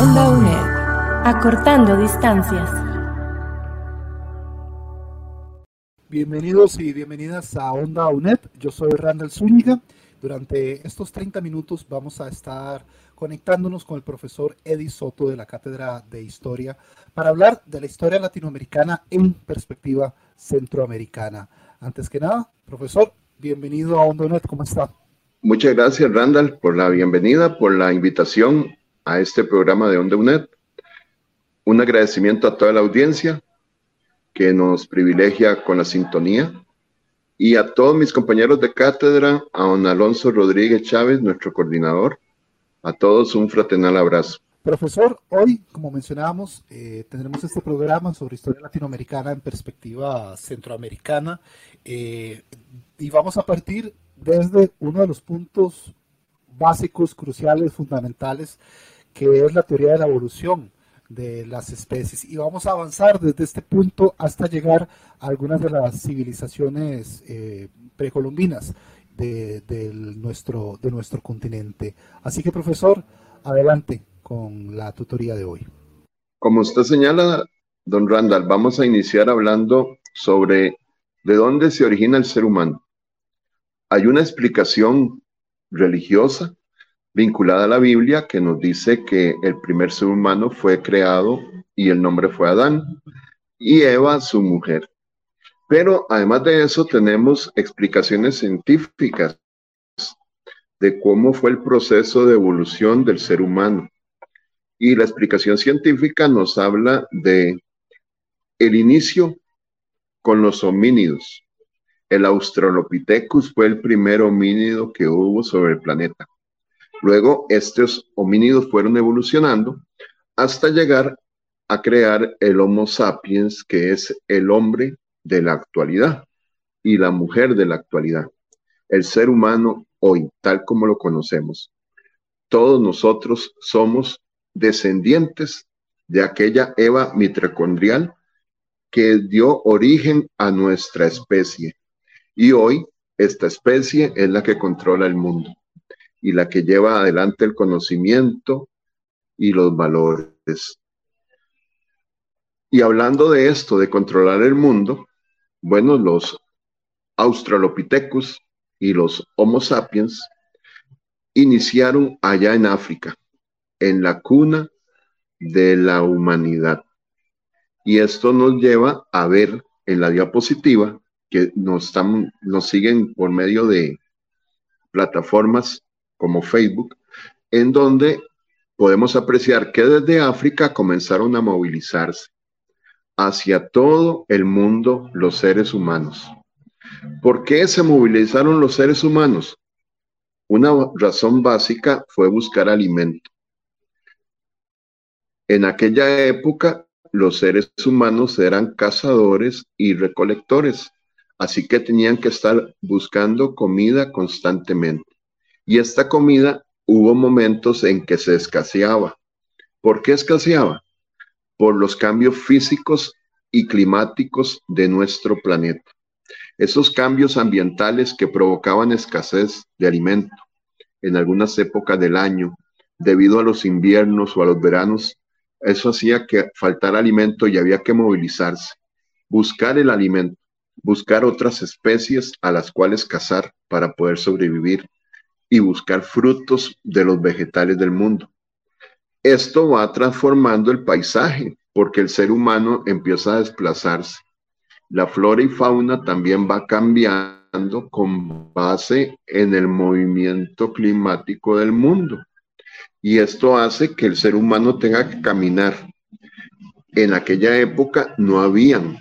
Onda UNED. Acortando distancias. Bienvenidos y bienvenidas a Onda UNED. Yo soy Randall Zúñiga. Durante estos 30 minutos vamos a estar conectándonos con el profesor Eddie Soto de la Cátedra de Historia para hablar de la historia latinoamericana en perspectiva centroamericana. Antes que nada, profesor, bienvenido a OndoNet, ¿cómo está? Muchas gracias, Randall, por la bienvenida, por la invitación a este programa de OndoNet. Un agradecimiento a toda la audiencia que nos privilegia con la sintonía y a todos mis compañeros de cátedra, a don Alonso Rodríguez Chávez, nuestro coordinador, a todos un fraternal abrazo. Profesor, hoy, como mencionábamos, eh, tendremos este programa sobre historia latinoamericana en perspectiva centroamericana eh, y vamos a partir desde uno de los puntos básicos, cruciales, fundamentales, que es la teoría de la evolución de las especies. Y vamos a avanzar desde este punto hasta llegar a algunas de las civilizaciones eh, precolombinas de, nuestro, de nuestro continente. Así que, profesor, adelante con la tutoría de hoy. Como usted señala, don Randall, vamos a iniciar hablando sobre de dónde se origina el ser humano. Hay una explicación religiosa vinculada a la Biblia que nos dice que el primer ser humano fue creado y el nombre fue Adán y Eva su mujer. Pero además de eso tenemos explicaciones científicas de cómo fue el proceso de evolución del ser humano. Y la explicación científica nos habla de el inicio con los homínidos. El Australopithecus fue el primer homínido que hubo sobre el planeta. Luego, estos homínidos fueron evolucionando hasta llegar a crear el Homo sapiens, que es el hombre de la actualidad y la mujer de la actualidad. El ser humano hoy, tal como lo conocemos. Todos nosotros somos descendientes de aquella Eva mitocondrial que dio origen a nuestra especie. Y hoy esta especie es la que controla el mundo y la que lleva adelante el conocimiento y los valores. Y hablando de esto, de controlar el mundo, bueno, los Australopithecus y los Homo sapiens iniciaron allá en África, en la cuna de la humanidad. Y esto nos lleva a ver en la diapositiva que nos, están, nos siguen por medio de plataformas como Facebook, en donde podemos apreciar que desde África comenzaron a movilizarse hacia todo el mundo los seres humanos. ¿Por qué se movilizaron los seres humanos? Una razón básica fue buscar alimento. En aquella época los seres humanos eran cazadores y recolectores, así que tenían que estar buscando comida constantemente. Y esta comida hubo momentos en que se escaseaba. ¿Por qué escaseaba? Por los cambios físicos y climáticos de nuestro planeta. Esos cambios ambientales que provocaban escasez de alimento en algunas épocas del año, debido a los inviernos o a los veranos, eso hacía que faltara alimento y había que movilizarse, buscar el alimento, buscar otras especies a las cuales cazar para poder sobrevivir y buscar frutos de los vegetales del mundo. Esto va transformando el paisaje porque el ser humano empieza a desplazarse. La flora y fauna también va cambiando con base en el movimiento climático del mundo. Y esto hace que el ser humano tenga que caminar. En aquella época no habían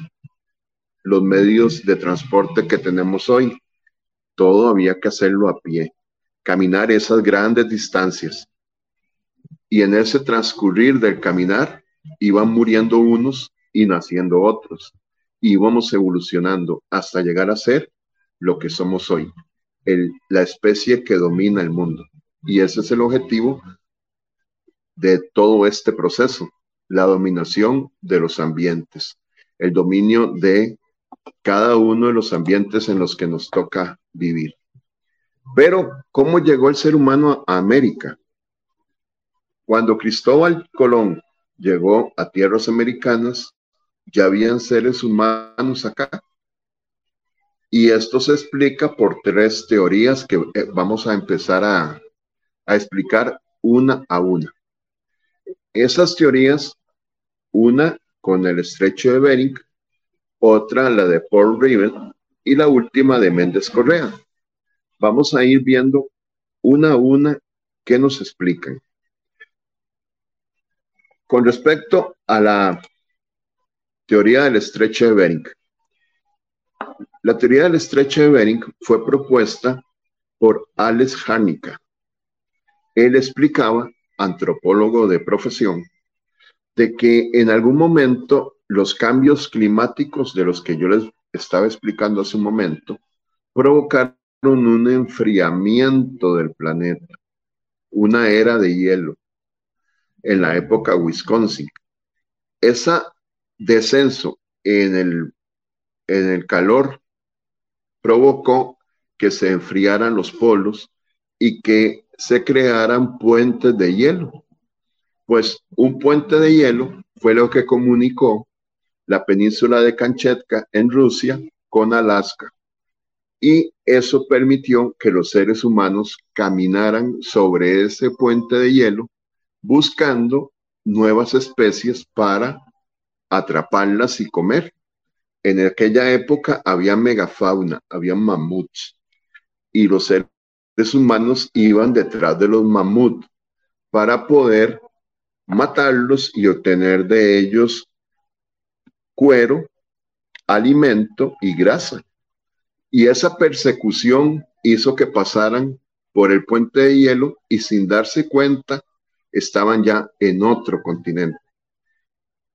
los medios de transporte que tenemos hoy. Todo había que hacerlo a pie caminar esas grandes distancias. y en ese transcurrir del caminar iban muriendo unos y naciendo otros. Íbamos evolucionando hasta llegar a ser lo que somos hoy, la especie que domina el mundo. Y ese es el objetivo de todo este proceso, la dominación de los ambientes, el dominio de cada uno de los ambientes en los que nos toca vivir. Pero, ¿cómo llegó el ser humano a América? Cuando Cristóbal Colón llegó a tierras americanas, ya habían seres humanos acá. Y esto se explica por tres teorías que eh, vamos a empezar a, explicar una a una. Esas teorías, una con el estrecho de Bering, otra la de Paul Riven y la última de Méndez Correa. Vamos a ir viendo una a una que nos explican. Con respecto a la teoría del estrecho de Bering, la teoría del estrecho de Bering fue propuesta por Alex Harnica. Él explicaba, antropólogo de profesión, de que en algún momento los cambios climáticos de los que yo les estaba explicando hace un momento provocaron un enfriamiento del planeta, una era de hielo en la época Wisconsin. Ese descenso en el, en el calor provocó que se enfriaran los polos y que se crearan puentes de hielo. Pues un puente de hielo fue lo que comunicó la península de Kamchatka en Rusia con Alaska. Y eso permitió que los seres humanos caminaran sobre ese puente de hielo buscando nuevas especies para atraparlas y comer. En aquella época había megafauna, había mamuts, y los seres humanos iban detrás de los mamuts para poder matarlos y obtener de ellos cuero, alimento y grasa. Y esa persecución hizo que pasaran por el puente de hielo y sin darse cuenta estaban ya en otro continente.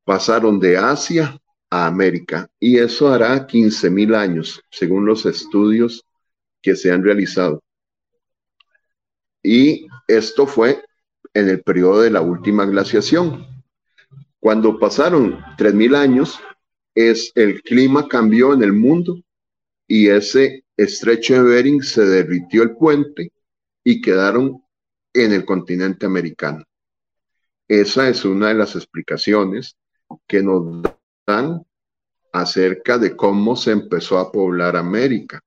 Pasaron de Asia a América y eso hará 15 mil años, según los estudios que se han realizado. Y esto fue en el periodo de la última glaciación. Cuando pasaron 3.000 años, es, el clima cambió en el mundo y ese estrecho de Bering se derritió el puente y quedaron en el continente americano. Esa es una de las explicaciones que nos dan acerca de cómo se empezó a poblar América.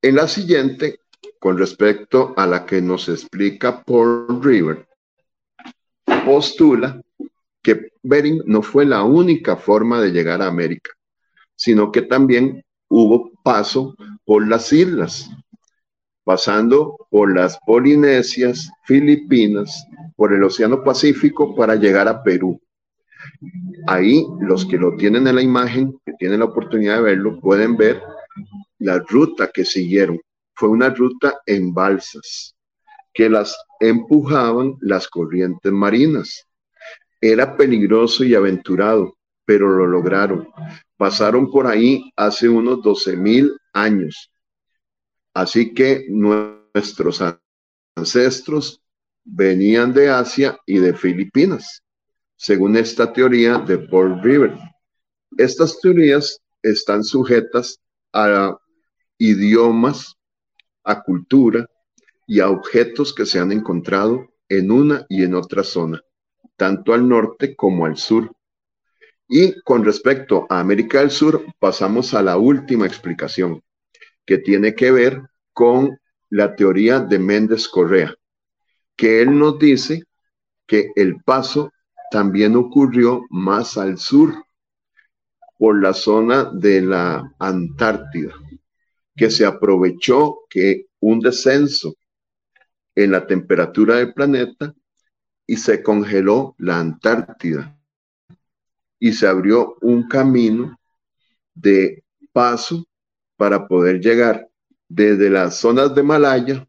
En la siguiente con respecto a la que nos explica Paul River, postula que Bering no fue la única forma de llegar a América, sino que también hubo paso por las islas, pasando por las Polinesias, Filipinas, por el Océano Pacífico para llegar a Perú. Ahí los que lo tienen en la imagen, que tienen la oportunidad de verlo, pueden ver la ruta que siguieron fue una ruta en balsas que las empujaban las corrientes marinas. Era peligroso y aventurado, pero lo lograron. Pasaron por ahí hace unos 12 mil años. Así que nuestros ancestros venían de Asia y de Filipinas, según esta teoría de Paul River. Estas teorías están sujetas a idiomas a cultura y a objetos que se han encontrado en una y en otra zona, tanto al norte como al sur. Y con respecto a América del Sur, pasamos a la última explicación, que tiene que ver con la teoría de Méndez Correa, que él nos dice que el paso también ocurrió más al sur, por la zona de la Antártida que se aprovechó que un descenso en la temperatura del planeta y se congeló la Antártida y se abrió un camino de paso para poder llegar desde las zonas de Malaya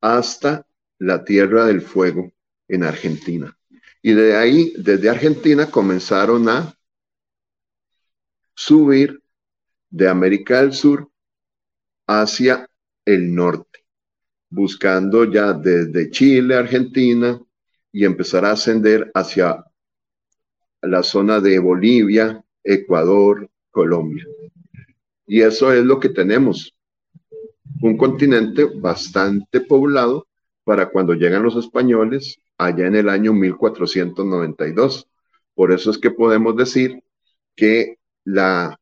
hasta la Tierra del Fuego en Argentina. Y de ahí, desde Argentina, comenzaron a subir de América del Sur hacia el norte, buscando ya desde Chile, Argentina, y empezar a ascender hacia la zona de Bolivia, Ecuador, Colombia. Y eso es lo que tenemos. Un continente bastante poblado para cuando llegan los españoles allá en el año 1492. Por eso es que podemos decir que la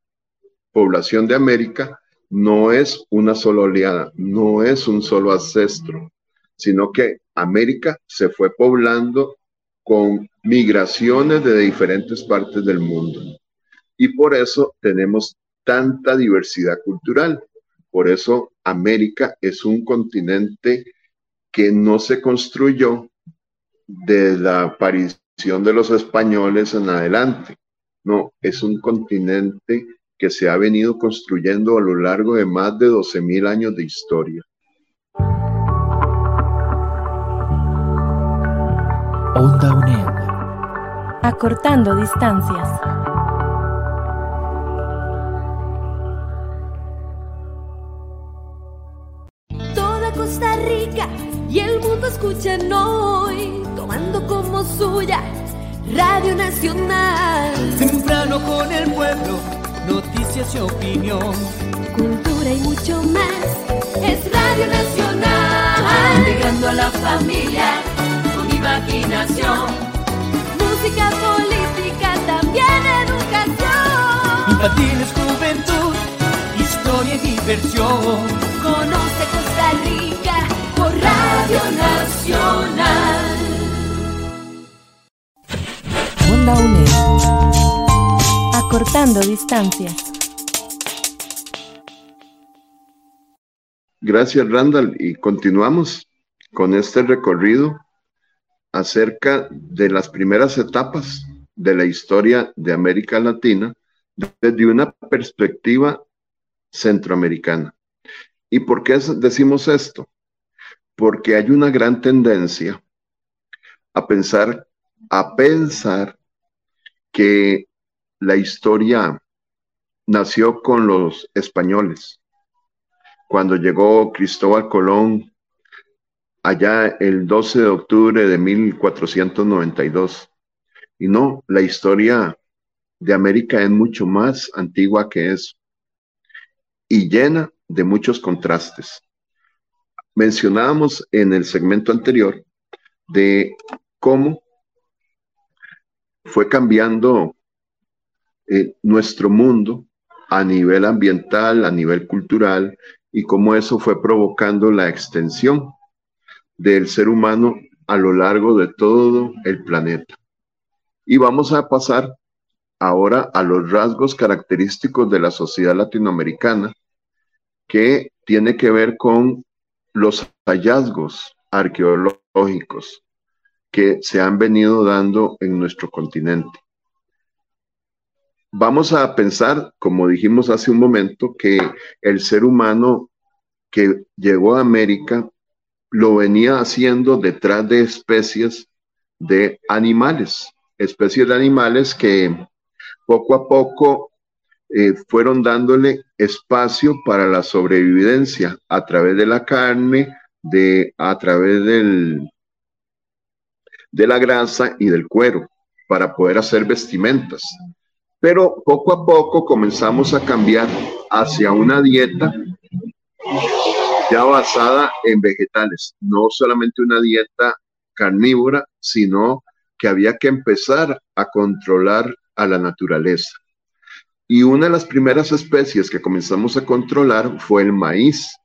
población de América no es una sola oleada, no es un solo ancestro, sino que América se fue poblando con migraciones de diferentes partes del mundo. Y por eso tenemos tanta diversidad cultural. Por eso América es un continente que no se construyó de la aparición de los españoles en adelante. No, es un continente que se ha venido construyendo a lo largo de más de 12.000 años de historia. Onda UNED. Acortando distancias. Toda Costa Rica y el mundo escuchan hoy, tomando como suya Radio Nacional. Temprano con el pueblo, noticias y opinión. Cultura y mucho más. Es Radio Nacional. Integrando a la familia imaginación. Música, política, también educación. Infantiles, juventud, historia y diversión. Conoce Costa Rica por Radio Nacional. Onda UNED. Acortando distancias. Gracias, Randall. Y continuamos con este recorrido acerca de las primeras etapas de la historia de América Latina desde una perspectiva centroamericana. ¿Y por qué decimos esto? Porque hay una gran tendencia a pensar, a pensar que la historia nació con los españoles. Cuando llegó Cristóbal Colón allá el 12 de octubre de 1492. Y no, la historia de América es mucho más antigua que eso y llena de muchos contrastes. Mencionábamos en el segmento anterior de cómo fue cambiando eh, nuestro mundo a nivel ambiental, a nivel cultural, y cómo eso fue provocando la extensión del ser humano a lo largo de todo el planeta. Y vamos a pasar ahora a los rasgos característicos de la sociedad latinoamericana, que tiene que ver con los hallazgos arqueológicos que se han venido dando en nuestro continente. Vamos a pensar, como dijimos hace un momento, que el ser humano que llegó a América lo venía haciendo detrás de especies de animales, especies de animales que poco a poco eh, fueron dándole espacio para la sobrevivencia a través de la carne, de, a través del, de la grasa y del cuero para poder hacer vestimentas. Pero poco a poco comenzamos a cambiar hacia una dieta ya basada en vegetales, no solamente una dieta carnívora, sino que había que empezar a controlar a la naturaleza. Y una de las primeras especies que comenzamos a controlar fue el maíz,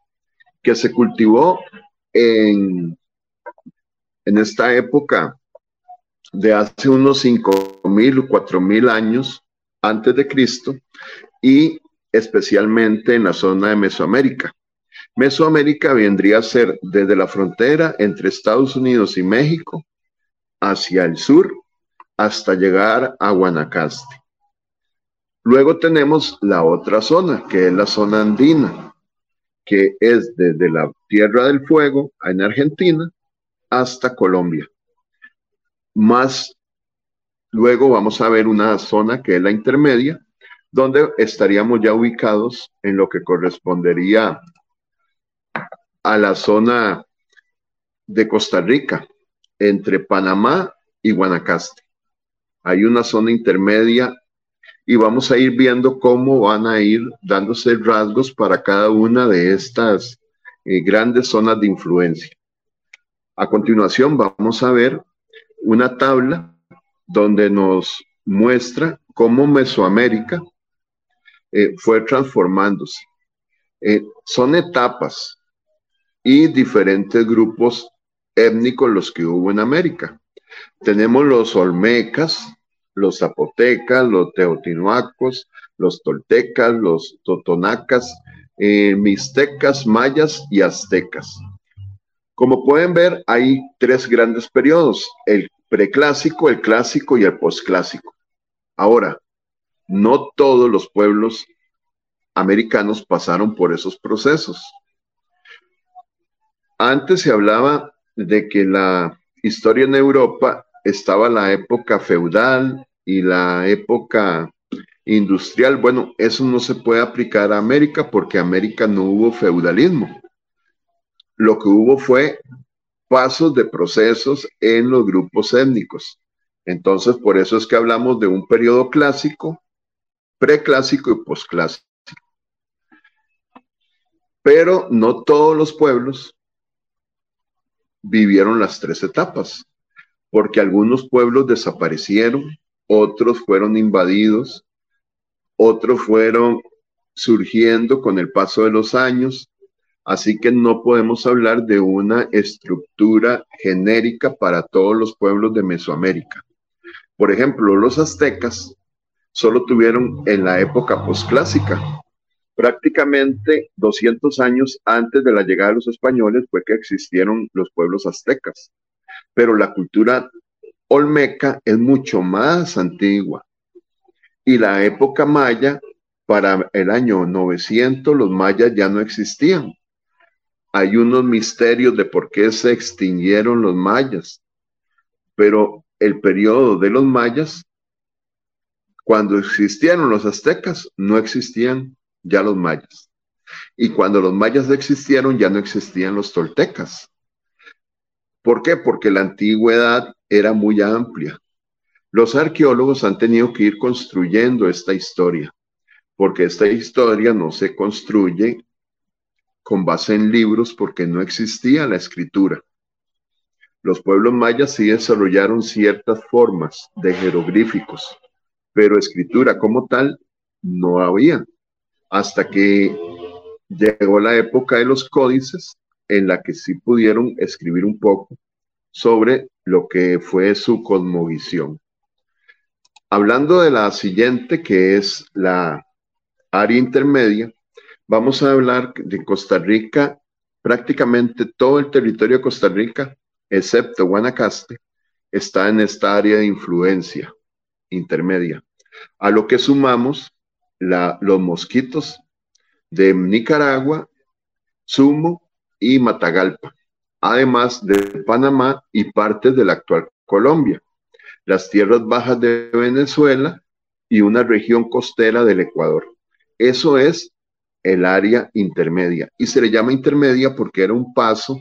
que se cultivó en en esta época de hace unos 5.000 o 4.000 años antes de Cristo y especialmente en la zona de Mesoamérica. Mesoamérica vendría a ser desde la frontera entre Estados Unidos y México hacia el sur hasta llegar a Guanacaste. Luego tenemos la otra zona, que es la zona andina, que es desde la Tierra del Fuego en Argentina hasta Colombia. más luego vamos a ver una zona que es la intermedia, donde estaríamos ya ubicados en lo que correspondería a la zona de Costa Rica, entre Panamá y Guanacaste. Hay una zona intermedia y vamos a ir viendo cómo van a ir dándose rasgos para cada una de estas eh, grandes zonas de influencia. A continuación vamos a ver una tabla donde nos muestra cómo Mesoamérica eh, fue transformándose. Eh, son etapas y diferentes grupos étnicos los que hubo en América. Tenemos los olmecas, los zapotecas, los teotihuacos, los toltecas, los totonacas, eh, mixtecas, mayas y aztecas. Como pueden ver, hay tres grandes periodos, el preclásico, el clásico y el posclásico. Ahora, no todos los pueblos americanos pasaron por esos procesos. Antes se hablaba de que la historia en Europa estaba la época feudal y la época industrial. Bueno, eso no se puede aplicar a América porque América no hubo feudalismo. Lo que hubo fue pasos de procesos en los grupos étnicos. Entonces, por eso es que hablamos de un periodo clásico, preclásico y posclásico. Pero no todos los pueblos vivieron las tres etapas, porque algunos pueblos desaparecieron, otros fueron invadidos, otros fueron surgiendo con el paso de los años, así que no podemos hablar de una estructura genérica para todos los pueblos de Mesoamérica. Por ejemplo, los aztecas solo tuvieron en la época posclásica, prácticamente 200 años antes de la llegada de los españoles fue que existieron los pueblos aztecas. Pero la cultura olmeca es mucho más antigua. Y la época maya, para el año 900, los mayas ya no existían. Hay unos misterios de por qué se extinguieron los mayas. Pero el periodo de los mayas, cuando existieron los aztecas, no existían ya los mayas. Y cuando los mayas existieron, ya no existían los toltecas. ¿Por qué? Porque la antigüedad era muy amplia. Los arqueólogos han tenido que ir construyendo esta historia, porque esta historia no se construye con base en libros porque no existía la escritura. Los pueblos mayas sí desarrollaron ciertas formas de jeroglíficos, pero escritura como tal no había hasta que llegó la época de los códices en la que sí pudieron escribir un poco sobre lo que fue su cosmovisión. Hablando de la siguiente, que es la área intermedia, vamos a hablar de Costa Rica, prácticamente todo el territorio de Costa Rica, excepto Guanacaste, está en esta área de influencia intermedia, a lo que sumamos los mosquitos de Nicaragua, Sumo y Matagalpa, además de Panamá y partes de la actual Colombia, las tierras bajas de Venezuela y una región costera del Ecuador. Eso es el área intermedia y se le llama intermedia porque era un paso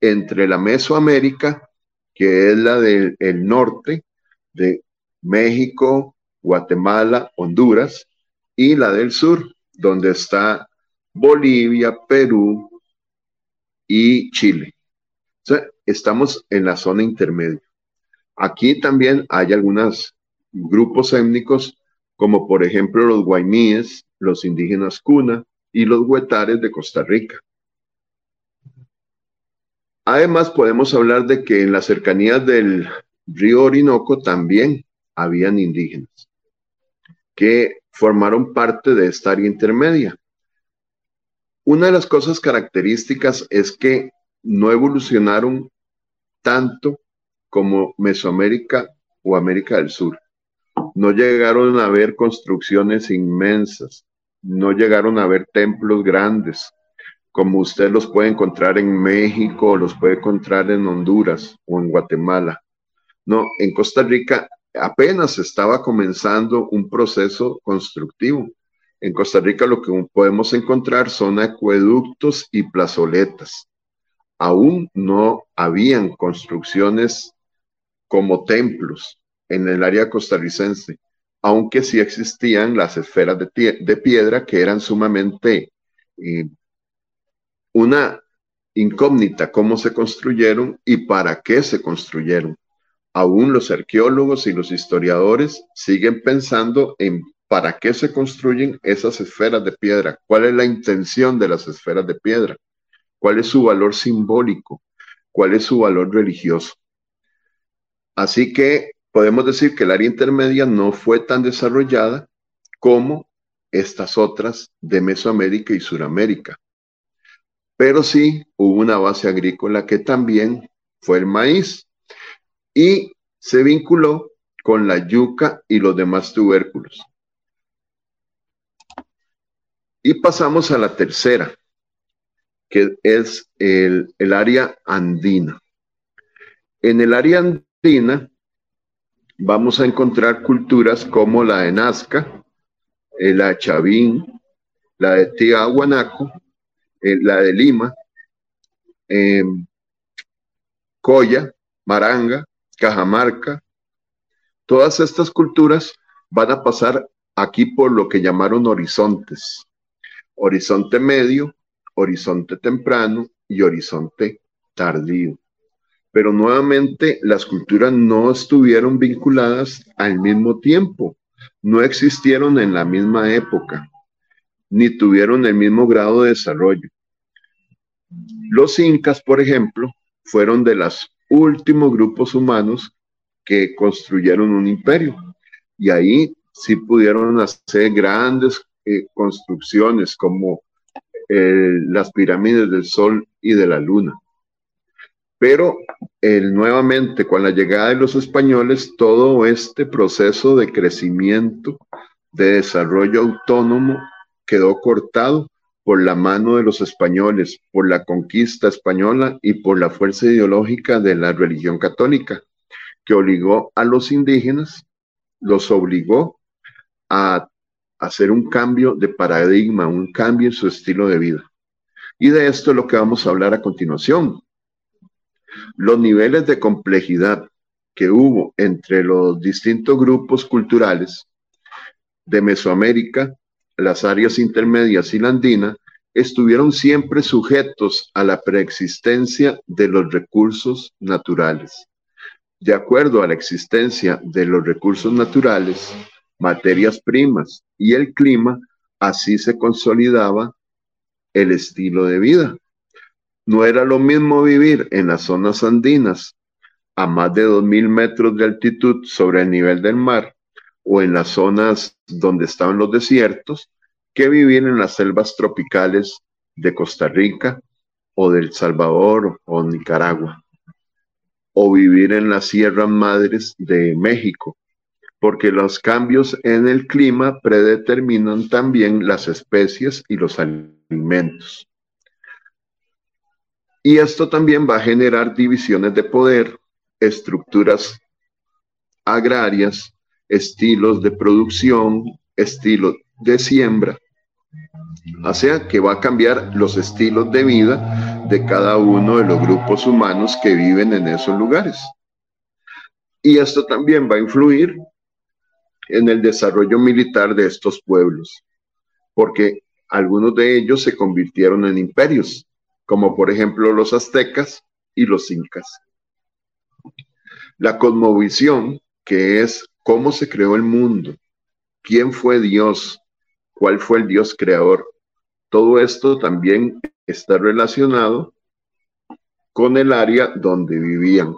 entre la Mesoamérica, que es la del norte de México, Guatemala, Honduras, y la del sur, donde está Bolivia, Perú y Chile. estamos en la zona intermedia. Aquí también hay algunos grupos étnicos, como por ejemplo los guaymíes, los indígenas cuna y los huetares de Costa Rica. Además, podemos hablar de que en las cercanías del río Orinoco también habían indígenas que formaron parte de esta área intermedia. Una de las cosas características es que no evolucionaron tanto como Mesoamérica o América del Sur. No llegaron a ver construcciones inmensas, no llegaron a ver templos grandes, como usted los puede encontrar en México, los puede encontrar en Honduras o en Guatemala. No, en Costa Rica apenas estaba comenzando un proceso constructivo. En Costa Rica lo que podemos encontrar son acueductos y plazoletas. Aún no habían construcciones como templos en el área costarricense, aunque sí existían las esferas de, piedra que eran sumamente eh, una incógnita cómo se construyeron y para qué se construyeron. Aún los arqueólogos y los historiadores siguen pensando en para qué se construyen esas esferas de piedra, cuál es la intención de las esferas de piedra, cuál es su valor simbólico, cuál es su valor religioso. Así que podemos decir que el área intermedia no fue tan desarrollada como estas otras de Mesoamérica y Suramérica. Pero sí hubo una base agrícola que también fue el maíz y se vinculó con la yuca y los demás tubérculos. Y pasamos a la tercera, que es el, área andina. En el área andina vamos a encontrar culturas como la de Nazca, eh, la de Chavín, la de Tiahuanaco, eh, la de Lima, Coya, Maranga, Cajamarca. Todas estas culturas van a pasar aquí por lo que llamaron horizontes. Horizonte medio, horizonte temprano y horizonte tardío pero nuevamente las culturas no estuvieron vinculadas al mismo tiempo, no existieron en la misma época, ni tuvieron el mismo grado de desarrollo. Los incas, por ejemplo, fueron de los últimos grupos humanos que construyeron un imperio y ahí sí pudieron hacer grandes eh, construcciones como eh, las pirámides del Sol y de la Luna. Pero nuevamente, con la llegada de los españoles, todo este proceso de crecimiento, de desarrollo autónomo, quedó cortado por la mano de los españoles, por la conquista española y por la fuerza ideológica de la religión católica, que obligó a los indígenas, los obligó a hacer un cambio de paradigma, un cambio en su estilo de vida. Y de esto es lo que vamos a hablar a continuación, los niveles de complejidad que hubo entre los distintos grupos culturales de Mesoamérica, las áreas intermedias y la andina, estuvieron siempre sujetos a la preexistencia de los recursos naturales. De acuerdo a la existencia de los recursos naturales, materias primas y el clima, así se consolidaba el estilo de vida. No era lo mismo vivir en las zonas andinas a más de 2.000 metros de altitud sobre el nivel del mar o en las zonas donde estaban los desiertos que vivir en las selvas tropicales de Costa Rica o del Salvador o Nicaragua o vivir en las sierras madres de México, porque los cambios en el clima predeterminan también las especies y los alimentos. Y esto también va a generar divisiones de poder, estructuras agrarias, estilos de producción, estilos de siembra. O sea que va a cambiar los estilos de vida de cada uno de los grupos humanos que viven en esos lugares. Y esto también va a influir en el desarrollo militar de estos pueblos, porque algunos de ellos se convirtieron en imperios como por ejemplo los aztecas y los incas. La cosmovisión, que es cómo se creó el mundo, quién fue Dios, cuál fue el Dios creador, todo esto también está relacionado con el área donde vivían.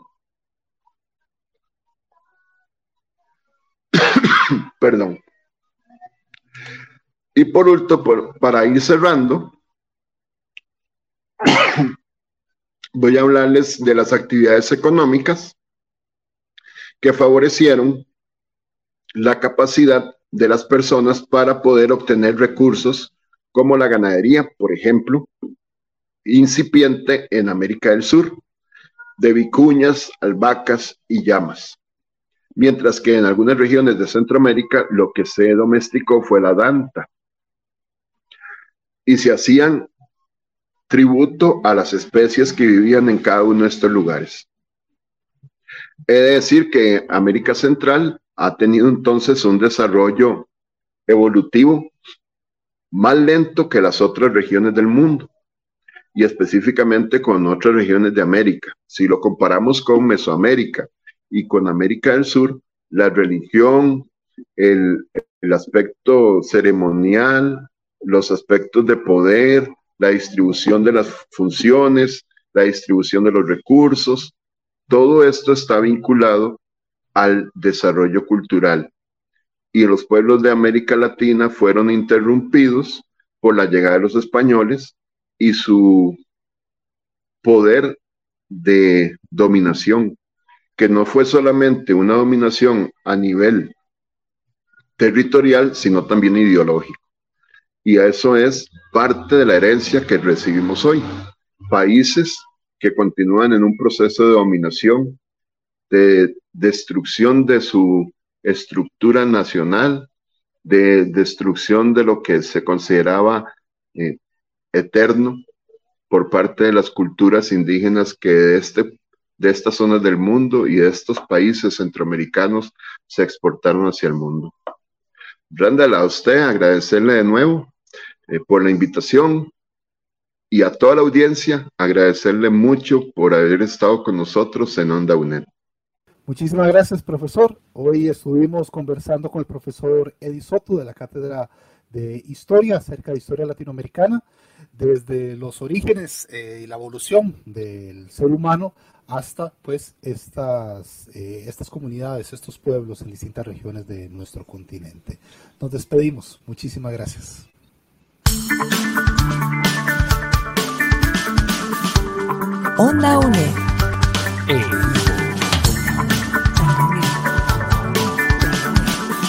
Perdón. Y por último, para ir cerrando, voy a hablarles de las actividades económicas que favorecieron la capacidad de las personas para poder obtener recursos como la ganadería, por ejemplo, incipiente en América del Sur, de vicuñas, albahacas y llamas. Mientras que en algunas regiones de Centroamérica lo que se domesticó fue la danta. Y se hacían tributo a las especies que vivían en cada uno de estos lugares. He de decir que América Central ha tenido entonces un desarrollo evolutivo más lento que las otras regiones del mundo y específicamente con otras regiones de América. Si lo comparamos con Mesoamérica y con América del Sur, la religión, el, aspecto ceremonial, los aspectos de poder, la distribución de las funciones, la distribución de los recursos, todo esto está vinculado al desarrollo cultural. Y los pueblos de América Latina fueron interrumpidos por la llegada de los españoles y su poder de dominación, que no fue solamente una dominación a nivel territorial, sino también ideológico. Y eso es parte de la herencia que recibimos hoy. Países que continúan en un proceso de dominación, de destrucción de su estructura nacional, de destrucción de lo que se consideraba eh, eterno por parte de las culturas indígenas que de, este, de estas zonas del mundo y de estos países centroamericanos se exportaron hacia el mundo. Randall, a usted agradecerle de nuevo eh, por la invitación y a toda la audiencia agradecerle mucho por haber estado con nosotros en Onda UNED. Muchísimas gracias, profesor. Hoy estuvimos conversando con el profesor Eddie Soto de la Cátedra de Historia acerca de historia latinoamericana, desde los orígenes eh, y la evolución del ser humano hasta pues estas, eh, estas comunidades, estos pueblos en distintas regiones de nuestro continente. Nos despedimos. Muchísimas gracias. Onda UNE.